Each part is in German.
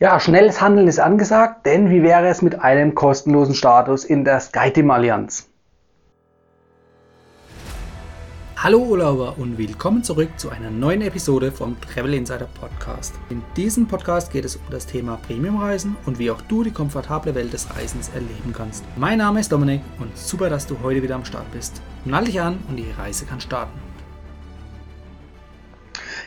Ja, schnelles Handeln ist angesagt, denn wie wäre es mit einem kostenlosen Status in der SkyTeam Allianz? Hallo Urlauber und willkommen zurück zu einer neuen Episode vom Travel Insider Podcast. In diesem Podcast geht es um das Thema Premiumreisen und wie auch du die komfortable Welt des Reisens erleben kannst. Mein Name ist Dominik und super, dass du heute wieder am Start bist. Nall dich an und die Reise kann starten.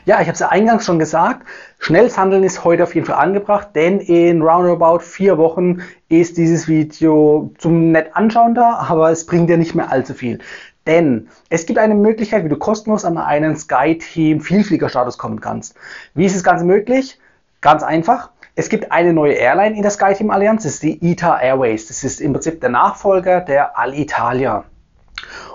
Ja, ich habe es ja eingangs schon gesagt, schnelles Handeln ist heute auf jeden Fall angebracht, denn in roundabout vier Wochen ist dieses Video zum nett anschauen da, aber es bringt dir nicht mehr allzu viel. Denn es gibt eine Möglichkeit, wie du kostenlos an einen SkyTeam Vielfliegerstatus kommen kannst. Wie ist das Ganze möglich? Ganz einfach. Es gibt eine neue Airline in der SkyTeam Allianz, das ist die ITA Airways. Das ist im Prinzip der Nachfolger der Alitalia.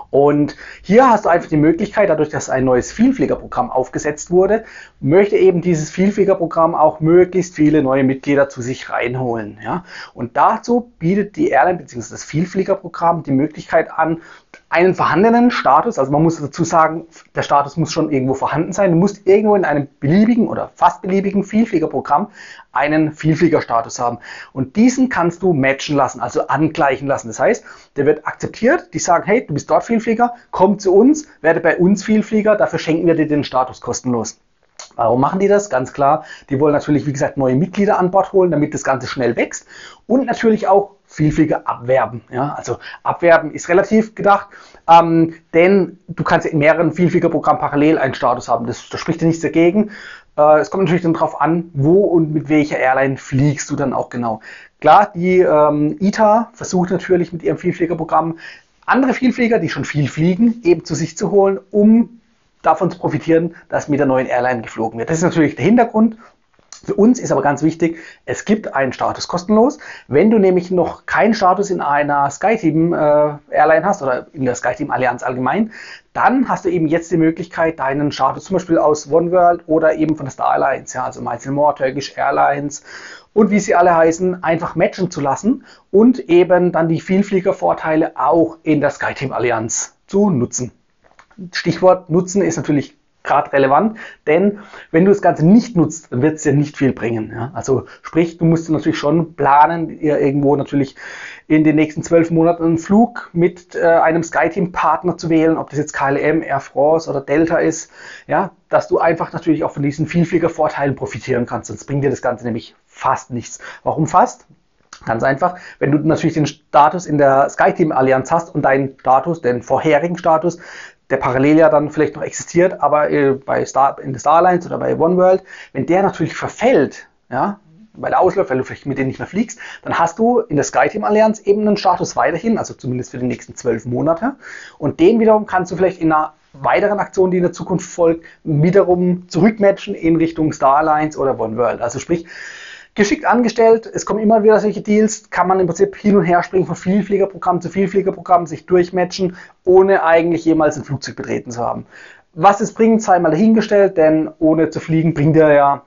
Und hier hast du einfach die Möglichkeit, dadurch, dass ein neues Vielfliegerprogramm aufgesetzt wurde, möchte eben dieses Vielfliegerprogramm auch möglichst viele neue Mitglieder zu sich reinholen. Ja? Und dazu bietet die Airline bzw. das Vielfliegerprogramm die Möglichkeit an, einen vorhandenen Status, also man muss dazu sagen, der Status muss schon irgendwo vorhanden sein. Du musst irgendwo in einem beliebigen oder fast beliebigen Vielfliegerprogramm einen Vielfliegerstatus haben. Und diesen kannst du matchen lassen, also angleichen lassen. Das heißt, der wird akzeptiert, die sagen, hey, du bist dort Vielflieger, komm zu uns, werde bei uns Vielflieger, dafür schenken wir dir den Status kostenlos. Warum machen die das? Ganz klar, die wollen natürlich, wie gesagt, neue Mitglieder an Bord holen, damit das Ganze schnell wächst und natürlich auch Vielflieger abwerben. Ja? Also abwerben ist relativ gedacht, ähm, denn du kannst in mehreren Vielfliegerprogrammen parallel einen Status haben. Das, das spricht dir nichts dagegen. Äh, es kommt natürlich dann darauf an, wo und mit welcher Airline fliegst du dann auch genau. Klar, die ähm, ITA versucht natürlich mit ihrem Vielfliegerprogramm andere Vielflieger, die schon viel fliegen, eben zu sich zu holen, um davon zu profitieren, dass mit der neuen Airline geflogen wird. Das ist natürlich der Hintergrund für uns ist aber ganz wichtig, es gibt einen Status kostenlos. Wenn du nämlich noch keinen Status in einer SkyTeam äh, Airline hast oder in der SkyTeam Allianz allgemein, dann hast du eben jetzt die Möglichkeit, deinen Status zum Beispiel aus OneWorld oder eben von der Star Alliance, ja, also Miles More, Turkish Airlines und wie sie alle heißen, einfach matchen zu lassen und eben dann die Vielfliegervorteile auch in der SkyTeam Allianz zu nutzen. Stichwort Nutzen ist natürlich gerade relevant, denn wenn du das Ganze nicht nutzt, dann wird es dir nicht viel bringen. Ja? Also sprich, du musst natürlich schon planen, irgendwo natürlich in den nächsten zwölf Monaten einen Flug mit äh, einem SkyTeam-Partner zu wählen, ob das jetzt KLM, Air France oder Delta ist, ja, dass du einfach natürlich auch von diesen Vielflieger-Vorteilen profitieren kannst. Sonst bringt dir das Ganze nämlich fast nichts. Warum fast? Ganz einfach, wenn du natürlich den Status in der SkyTeam Allianz hast und deinen Status, den vorherigen Status, der parallel ja dann vielleicht noch existiert, aber äh, bei Star, in der Star Alliance oder bei OneWorld, wenn der natürlich verfällt, ja, weil der ausläuft, weil du vielleicht mit denen nicht mehr fliegst, dann hast du in der SkyTeam Allianz eben einen Status weiterhin, also zumindest für die nächsten zwölf Monate. Und den wiederum kannst du vielleicht in einer weiteren Aktion, die in der Zukunft folgt, wiederum zurückmatchen in Richtung Star Alliance oder OneWorld. Also sprich, geschickt angestellt. Es kommen immer wieder solche Deals. Kann man im Prinzip hin und her springen von Vielfliegerprogramm zu Vielfliegerprogramm, sich durchmatchen, ohne eigentlich jemals ein Flugzeug betreten zu haben. Was es bringt, sei mal dahingestellt, denn ohne zu fliegen bringt dir ja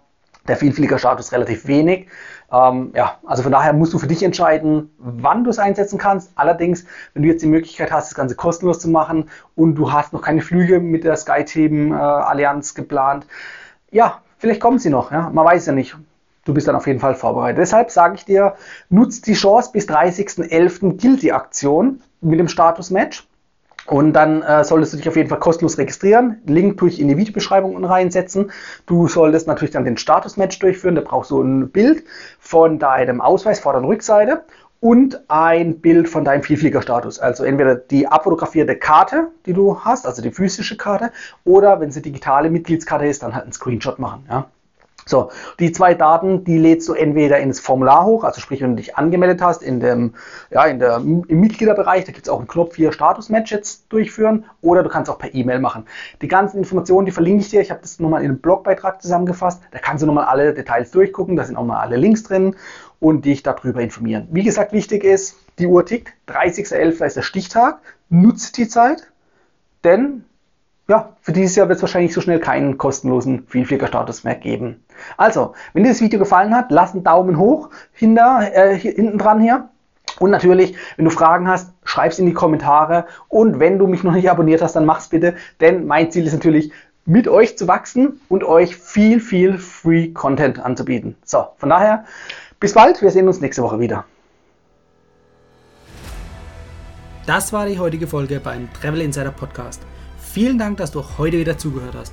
der Vielfliegerstatus relativ wenig. Ähm, ja, also von daher musst du für dich entscheiden, wann du es einsetzen kannst. Allerdings, wenn du jetzt die Möglichkeit hast, das Ganze kostenlos zu machen und du hast noch keine Flüge mit der SkyTeam äh, Allianz geplant, ja, vielleicht kommen sie noch. Ja? Man weiß ja nicht du bist dann auf jeden Fall vorbereitet. Deshalb sage ich dir, nutzt die Chance bis 30.11. gilt die Aktion mit dem Status-Match. Und dann äh, solltest du dich auf jeden Fall kostenlos registrieren. Link tue ich in die Videobeschreibung reinsetzen. Du solltest natürlich dann den Status-Match durchführen. Da brauchst du ein Bild von deinem Ausweis, Vorder- und Rückseite und ein Bild von deinem Vielfliegerstatus. Also entweder die abfotografierte Karte, die du hast, also die physische Karte, oder wenn es eine digitale Mitgliedskarte ist, dann halt einen Screenshot machen. Ja. So, die zwei Daten, die lädst du entweder ins Formular hoch, also sprich, wenn du dich angemeldet hast in dem, ja, in der, im Mitgliederbereich, da gibt es auch einen Knopf hier Status-Match jetzt durchführen oder du kannst auch per E-Mail machen. Die ganzen Informationen, die verlinke ich dir, ich habe das nochmal in einem Blogbeitrag zusammengefasst, da kannst du nochmal alle Details durchgucken, da sind auch mal alle Links drin und dich darüber informieren. Wie gesagt, wichtig ist, die Uhr tickt, 30.11. ist der Stichtag, nutzt die Zeit, denn ja, für dieses Jahr wird es wahrscheinlich so schnell keinen kostenlosen Vielfliegerstatus mehr geben. Also, wenn dir das Video gefallen hat, lass einen Daumen hoch hinter, äh, hinten dran hier. Und natürlich, wenn du Fragen hast, schreib es in die Kommentare. Und wenn du mich noch nicht abonniert hast, dann mach's bitte. Denn mein Ziel ist natürlich, mit euch zu wachsen und euch viel, viel Free Content anzubieten. So, von daher, bis bald. Wir sehen uns nächste Woche wieder. Das war die heutige Folge beim Travel Insider Podcast. Vielen Dank, dass du heute wieder zugehört hast.